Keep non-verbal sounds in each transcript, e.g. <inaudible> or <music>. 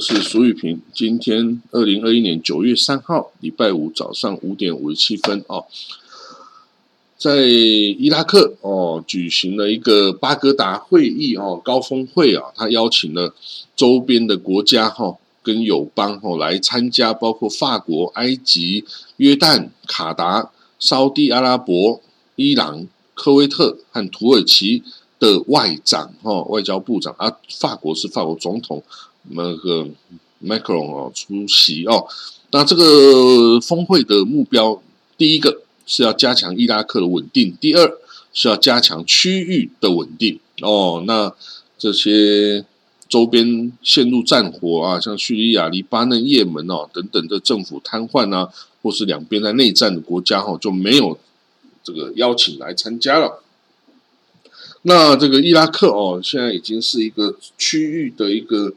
是苏玉平。今天二零二一年九月三号，礼拜五早上五点五十七分哦，在伊拉克哦举行了一个巴格达会议哦高峰会啊，他邀请了周边的国家哈跟友邦哦来参加，包括法国、埃及、约旦、卡达、沙地阿拉伯、伊朗、科威特和土耳其的外长哈外交部长啊，法国是法国总统。那个 Macron 哦出席哦，那这个峰会的目标，第一个是要加强伊拉克的稳定，第二是要加强区域的稳定哦。那这些周边陷入战火啊，像叙利亚、黎巴嫩、也门哦等等的政府瘫痪啊，或是两边在内战的国家哈，就没有这个邀请来参加了。那这个伊拉克哦，现在已经是一个区域的一个。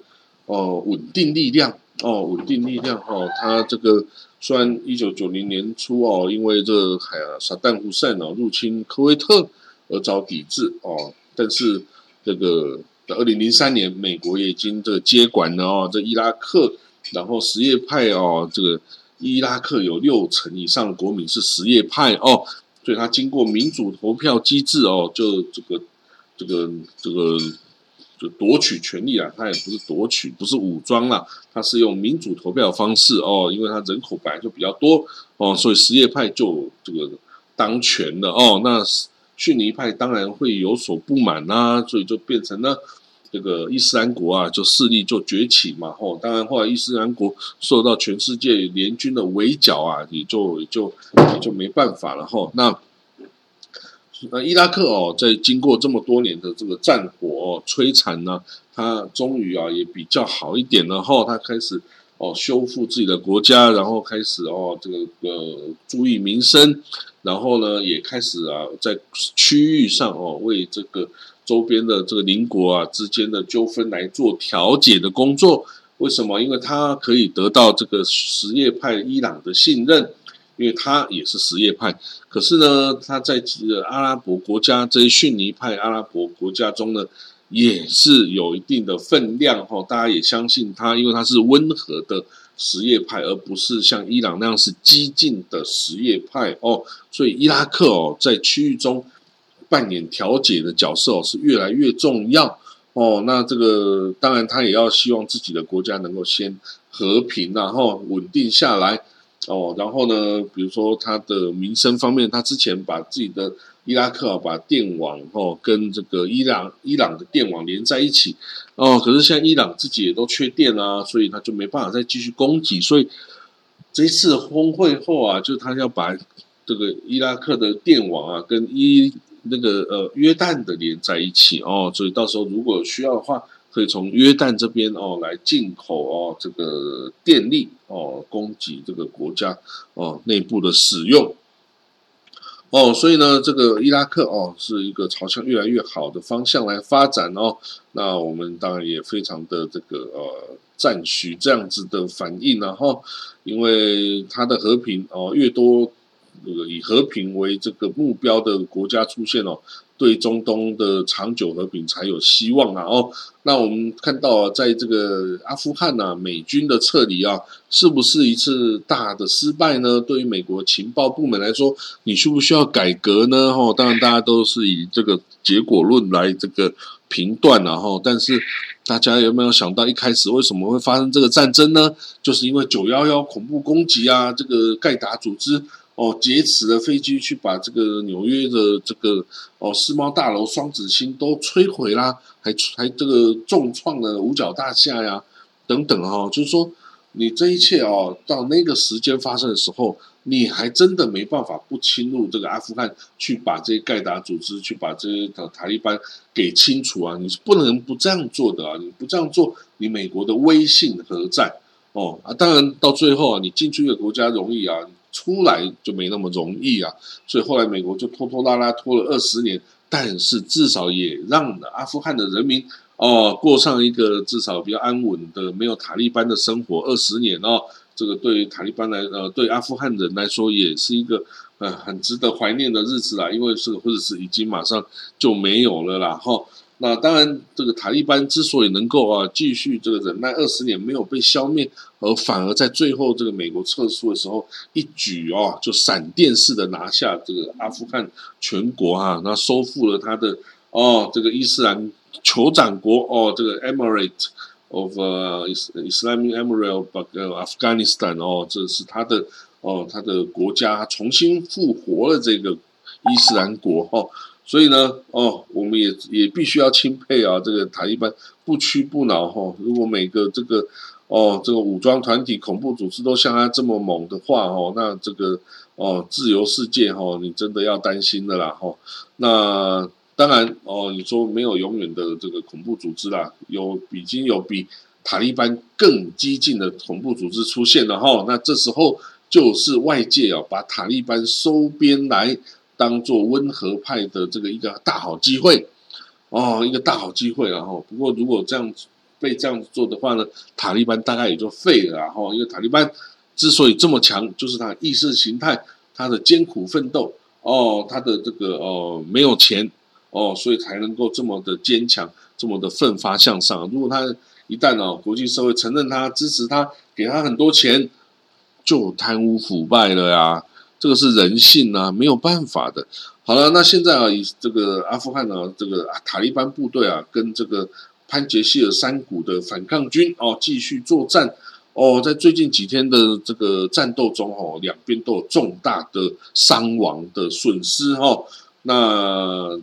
哦，稳定力量哦，稳定力量哦，他这个虽然一九九零年初哦，因为这海啊萨旦胡塞哦入侵科威特而遭抵制哦，但是这个二零零三年美国也已经这个接管了哦，这伊拉克，然后什叶派哦，这个伊拉克有六成以上的国民是什叶派哦，所以他经过民主投票机制哦，就这个这个这个。夺取权力啊，他也不是夺取，不是武装啦，他是用民主投票方式哦，因为他人口本来就比较多哦，所以什叶派就这个当权了哦。那逊尼派当然会有所不满啦，所以就变成了这个伊斯兰国啊，就势力就崛起嘛。哦，当然后来伊斯兰国受到全世界联军的围剿啊，也就也就也就没办法了哈。那。那伊拉克哦，在经过这么多年的这个战火摧残呢，他终于啊也比较好一点了哈。他开始哦修复自己的国家，然后开始哦这个呃注意民生，然后呢也开始啊在区域上哦为这个周边的这个邻国啊之间的纠纷来做调解的工作。为什么？因为他可以得到这个什叶派伊朗的信任。因为他也是什叶派，可是呢，他在这个阿拉伯国家这些逊尼派阿拉伯国家中呢，也是有一定的分量哈。大家也相信他，因为他是温和的什叶派，而不是像伊朗那样是激进的什叶派哦。所以伊拉克哦，在区域中扮演调解的角色哦，是越来越重要哦。那这个当然，他也要希望自己的国家能够先和平，然后稳定下来。哦，然后呢？比如说他的民生方面，他之前把自己的伊拉克啊，把电网哦跟这个伊朗伊朗的电网连在一起哦，可是现在伊朗自己也都缺电啊，所以他就没办法再继续供给。所以这一次峰会后啊，就他要把这个伊拉克的电网啊跟伊那个呃约旦的连在一起哦，所以到时候如果需要的话。可以从约旦这边哦来进口哦这个电力哦供给这个国家哦内部的使用。哦，所以呢这个伊拉克哦是一个朝向越来越好的方向来发展哦，那我们当然也非常的这个呃赞许这样子的反应然后因为它的和平哦越多这个以和平为这个目标的国家出现哦。对中东的长久和平才有希望啊！哦，那我们看到，在这个阿富汗呐，美军的撤离啊，是不是一次大的失败呢？对于美国情报部门来说，你需不需要改革呢？哦，当然，大家都是以这个结果论来这个评断然后，但是大家有没有想到，一开始为什么会发生这个战争呢？就是因为九幺幺恐怖攻击啊，这个盖达组织。哦，劫持了飞机去把这个纽约的这个哦世贸大楼、双子星都摧毁啦，还还这个重创了五角大厦呀，等等哈，就是说你这一切哦，到那个时间发生的时候，你还真的没办法不侵入这个阿富汗，去把这些盖达组织，去把这些塔利班给清除啊，你是不能不这样做的啊，你不这样做，你美国的威信何在？哦啊，当然到最后啊，你进去一个国家容易啊。出来就没那么容易啊，所以后来美国就拖拖拉拉拖了二十年，但是至少也让阿富汗的人民哦，过上一个至少比较安稳的、没有塔利班的生活二十年哦。这个对于塔利班来，呃，对阿富汗人来说，也是一个呃很值得怀念的日子啦。因为这个或者是已经马上就没有了啦。哈，那当然，这个塔利班之所以能够啊继续这个忍耐二十年没有被消灭，而反而在最后这个美国撤出的时候一举哦就闪电式的拿下这个阿富汗全国啊，那收复了他的哦这个伊斯兰酋长国哦这个 Emirate。of Islamic Emirate of Afghanistan 哦，这是他的哦，他的国家重新复活了这个伊斯兰国哦，所以呢哦，我们也也必须要钦佩啊，这个塔利班不屈不挠哈。如果每个这个哦，这个武装团体、恐怖组织都像他这么猛的话哦，那这个哦，自由世界哈，你真的要担心的啦哈。那当然哦，你说没有永远的这个恐怖组织啦，有已经有比塔利班更激进的恐怖组织出现了哈。那这时候就是外界啊把塔利班收编来当做温和派的这个一个大好机会哦，一个大好机会然后不过如果这样被这样做的话呢，塔利班大概也就废了哈。因为塔利班之所以这么强，就是他意识形态，他的艰苦奋斗哦，他的这个哦没有钱。哦，所以才能够这么的坚强，这么的奋发向上。如果他一旦哦，国际社会承认他、支持他、给他很多钱，就贪污腐败了呀。这个是人性啊，没有办法的。好了，那现在啊，以这个阿富汗呢，这个塔利班部队啊，跟这个潘杰希尔山谷的反抗军哦，继续作战。哦，在最近几天的这个战斗中哦，两边都有重大的伤亡的损失哦。那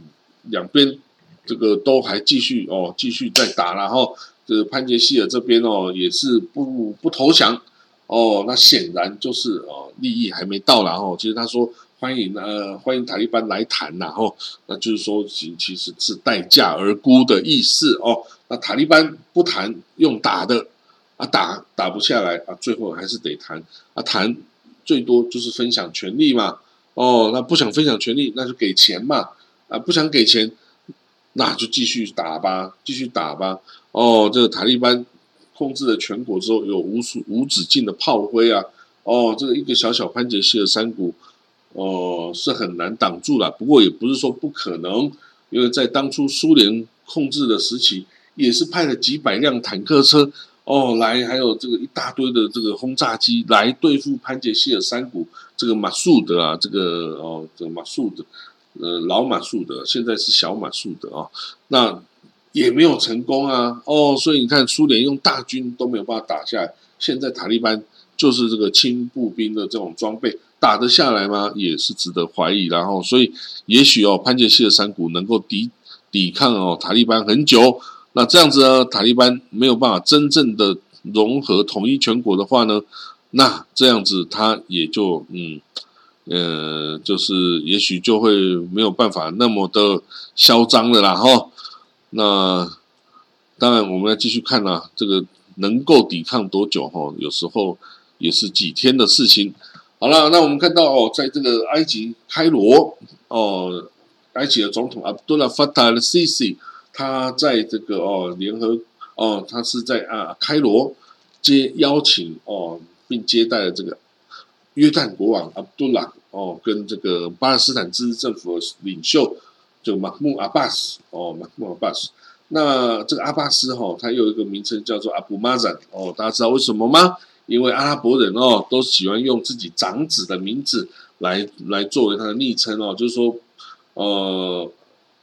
两边这个都还继续哦，继续在打，然后这个潘杰希尔这边哦也是不不投降哦，那显然就是哦利益还没到，然后其实他说欢迎呃欢迎塔利班来谈，然后那就是说其其实是待价而沽的意思哦，那塔利班不谈用打的啊打打不下来啊，最后还是得谈啊谈最多就是分享权利嘛哦，那不想分享权利那就给钱嘛。啊，不想给钱，那就继续打吧，继续打吧。哦，这个塔利班控制了全国之后，有无数无止境的炮灰啊。哦，这个一个小小潘杰希尔山谷，哦，是很难挡住了。不过也不是说不可能，因为在当初苏联控制的时期，也是派了几百辆坦克车，哦，来还有这个一大堆的这个轰炸机来对付潘杰希尔山谷这个马术德啊，这个哦，这个马术德。呃，老马术德，现在是小马术德啊，那也没有成功啊，哦，所以你看，苏联用大军都没有办法打下来，现在塔利班就是这个轻步兵的这种装备打得下来吗？也是值得怀疑。然后，所以也许哦，潘杰希的山谷能够抵抵抗哦塔利班很久，那这样子呢，塔利班没有办法真正的融合统一全国的话呢，那这样子他也就嗯。呃，就是也许就会没有办法那么的嚣张了啦，哈。那当然，我们要继续看啊，这个能够抵抗多久？哈，有时候也是几天的事情。好了，那我们看到哦，在这个埃及开罗哦，埃及的总统阿卜杜拉法塔尔西西，他在这个哦联合哦，他是在啊开罗接邀请哦，并接待了这个约旦国王阿卜杜拉。哦，跟这个巴勒斯坦自治政府的领袖，就马木阿巴斯哦，马木阿巴斯。那这个阿巴斯哈，他有一个名称叫做阿布马赞哦，大家知道为什么吗？因为阿拉伯人哦，都喜欢用自己长子的名字来来作为他的昵称哦，就是说，呃，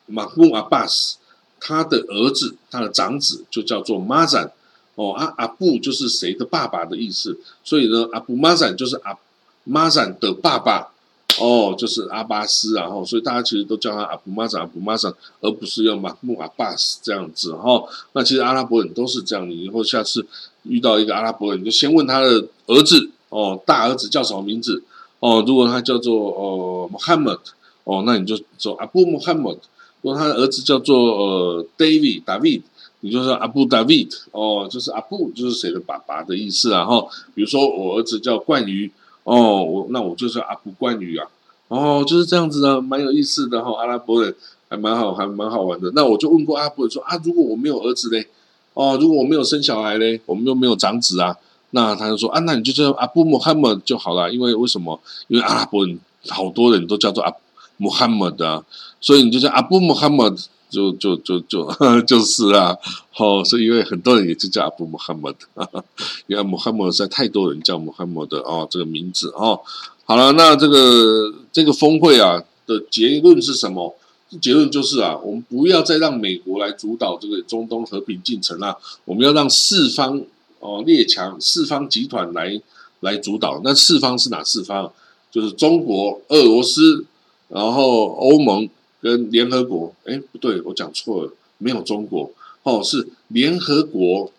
马木阿巴斯他的儿子，他的长子就叫做马赞哦，阿阿布就是谁的爸爸的意思，所以呢，阿布马赞就是阿马赞的爸爸。哦，就是阿巴斯，然后所以大家其实都叫他阿布马萨阿布马萨，而不是用马木阿巴斯这样子哈。那其实阿拉伯人都是这样，你以后下次遇到一个阿拉伯人，你就先问他的儿子哦，大儿子叫什么名字哦？如果他叫做呃 Muhammad 哦，那你就说阿布 Muhammad。如果他的儿子叫做呃 David David，你就说阿布 David 哦，就是阿布就是谁的爸爸的意思啊哈。比如说我儿子叫冠宇。哦，我那我就是阿布冠宇啊，哦，就是这样子的，蛮有意思的哈。阿拉伯人还蛮好，还蛮好玩的。那我就问过阿伯说啊，如果我没有儿子嘞，哦，如果我没有生小孩嘞，我们又没有长子啊，那他就说啊，那你就叫阿布穆罕默就好了，因为为什么？因为阿拉伯人好多人都叫做阿穆罕默的，所以你就叫阿布穆罕默。就就就就 <laughs> 就是啊，好，是因为很多人也就叫阿布穆罕默德，<laughs> 因为穆罕默德在太多人叫穆罕默德哦，这个名字哦。好了，那这个这个峰会啊的结论是什么？结论就是啊，我们不要再让美国来主导这个中东和平进程了，我们要让四方哦列强、四方集团来来主导。那四方是哪四方？就是中国、俄罗斯，然后欧盟。跟联合国，哎，不对，我讲错了，没有中国，哦，是联合国、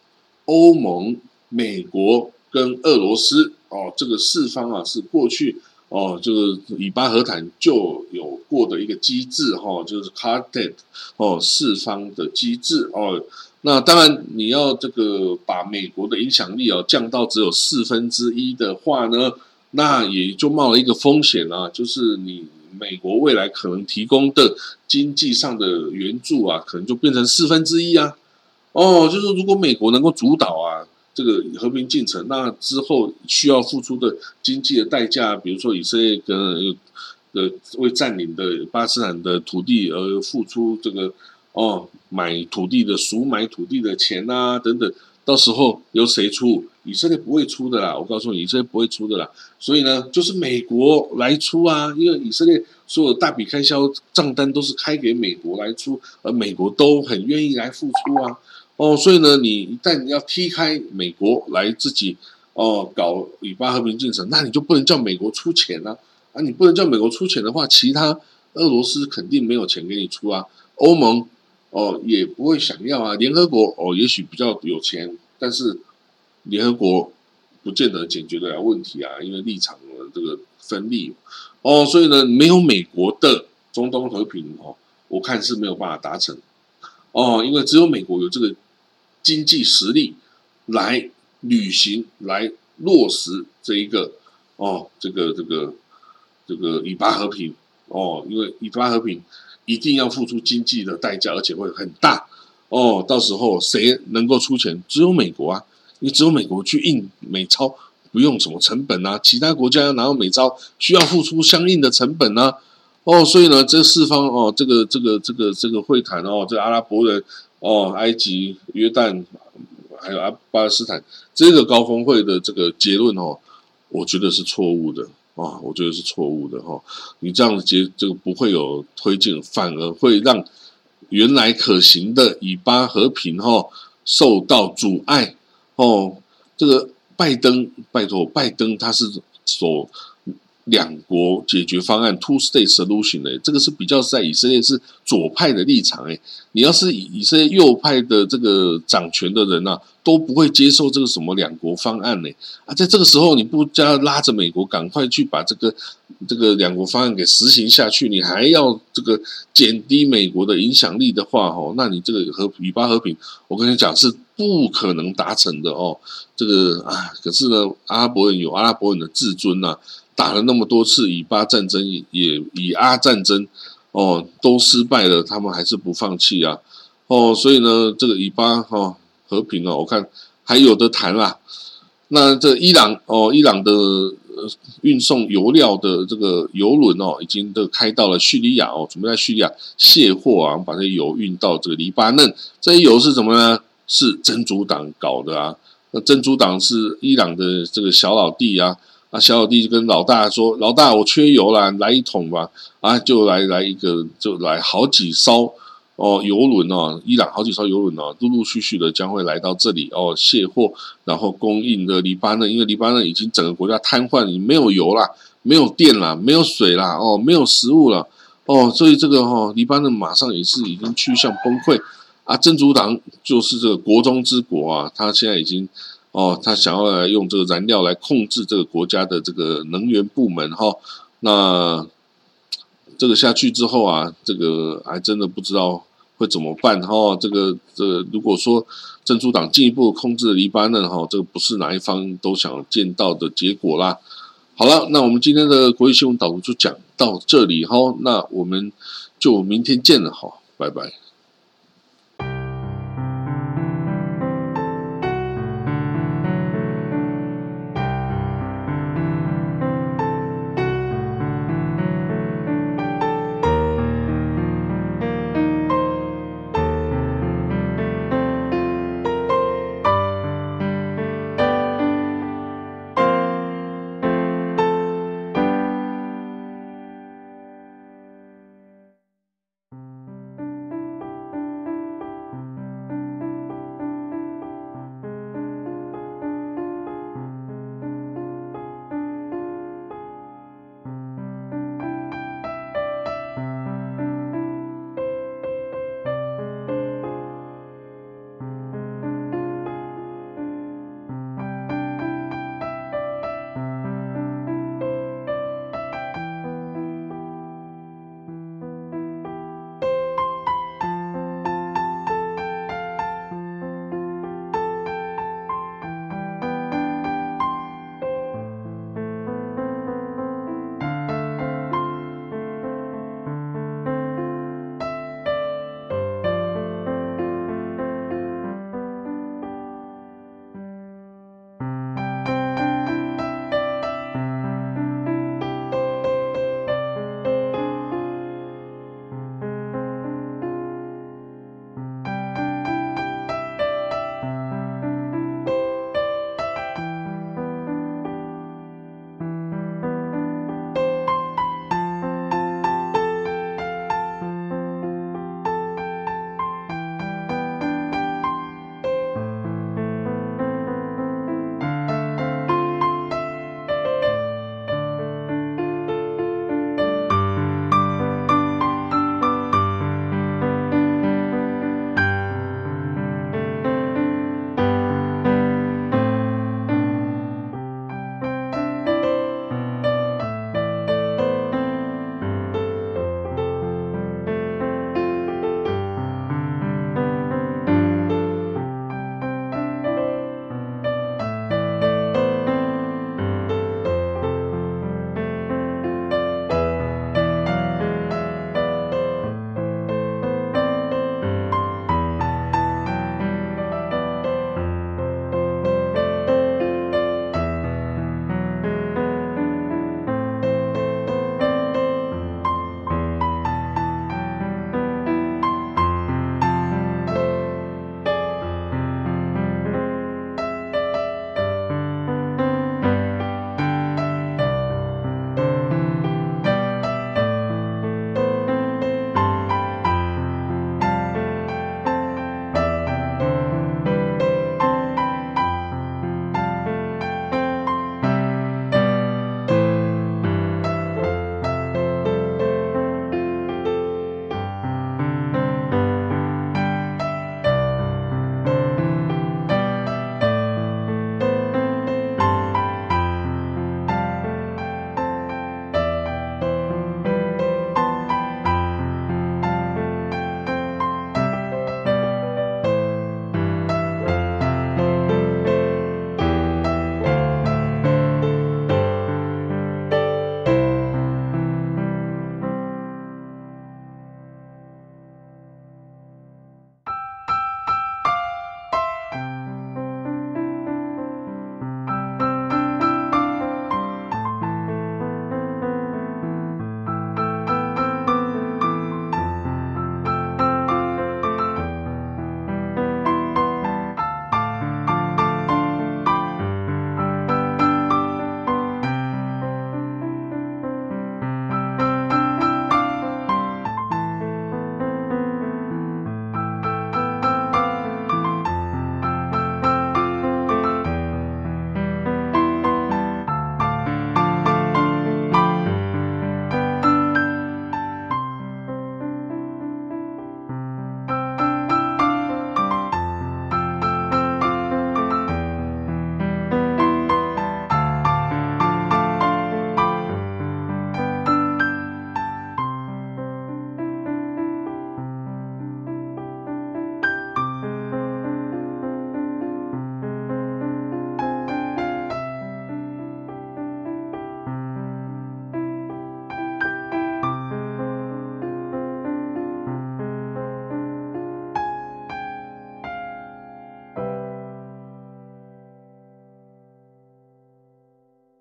欧盟、美国跟俄罗斯，哦，这个四方啊，是过去哦，就是以巴和谈就有过的一个机制，哈，就是 c a r t e t 哦，四方的机制，哦，那当然你要这个把美国的影响力哦降到只有四分之一的话呢，那也就冒了一个风险啊，就是你。美国未来可能提供的经济上的援助啊，可能就变成四分之一啊。哦，就是如果美国能够主导啊这个和平进程，那之后需要付出的经济的代价，比如说以色列跟呃为占领的巴基斯坦的土地而付出这个哦买土地的赎买土地的钱啊等等。到时候由谁出？以色列不会出的啦，我告诉你，以色列不会出的啦。所以呢，就是美国来出啊，因为以色列所有大笔开销账单都是开给美国来出，而美国都很愿意来付出啊。哦，所以呢，你一旦要踢开美国来自己哦搞以巴和平进程，那你就不能叫美国出钱啊。啊，你不能叫美国出钱的话，其他俄罗斯肯定没有钱给你出啊，欧盟。哦，也不会想要啊。联合国哦，也许比较有钱，但是联合国不见得解决得了问题啊，因为立场的这个分立哦，所以呢，没有美国的中东和平哦，我看是没有办法达成哦，因为只有美国有这个经济实力来履行、来落实这一个哦，这个这个这个以巴和平哦，因为以巴和平。一定要付出经济的代价，而且会很大哦。到时候谁能够出钱？只有美国啊！你只有美国去印美钞，不用什么成本啊。其他国家要拿到美钞，需要付出相应的成本呢。哦，所以呢，这四方哦，这个这个这个这个会谈哦，这个阿拉伯人哦，埃及、约旦还有阿巴勒斯坦这个高峰会的这个结论哦，我觉得是错误的。啊，我觉得是错误的哈！你这样子结这个不会有推进，反而会让原来可行的以巴和平哈受到阻碍哦。这个拜登，拜托，拜登他是所。两国解决方案 （two state solution） 呢？这个是比较在以色列是左派的立场哎。你要是以以色列右派的这个掌权的人呐，都不会接受这个什么两国方案呢？啊，在这个时候你不加拉着美国赶快去把这个这个两国方案给实行下去，你还要这个减低美国的影响力的话，哦，那你这个和以巴和平，我跟你讲是不可能达成的哦。这个啊，可是呢，阿拉伯人有阿拉伯人的自尊呐。打了那么多次以巴战争，也以阿战争，哦，都失败了，他们还是不放弃啊，哦，所以呢，这个以巴哈和平哦，我看还有的谈啦。那这伊朗哦，伊朗的运送油料的这个油轮哦，已经都开到了叙利亚哦，准备在叙利亚卸货啊，把这油运到这个黎巴嫩。这些油是什么呢？是真主党搞的啊。那真主党是伊朗的这个小老弟啊。啊，小老弟就跟老大说：“老大，我缺油了，来一桶吧。”啊，就来来一个，就来好几艘哦，油轮哦，伊朗好几艘油轮哦，陆陆续续的将会来到这里哦，卸货，然后供应的黎巴嫩，因为黎巴嫩已经整个国家瘫痪，没有油啦，没有电啦，没有水啦，哦，没有食物了，哦，所以这个哈，黎巴嫩马上也是已经趋向崩溃啊。真主党就是这个国中之国啊，他现在已经。哦，他想要来用这个燃料来控制这个国家的这个能源部门哈，那这个下去之后啊，这个还真的不知道会怎么办哈。这个这如果说珍珠党进一步控制黎巴嫩哈，这个不是哪一方都想见到的结果啦。好了，那我们今天的国际新闻导读就讲到这里哈。那我们就明天见了哈，拜拜。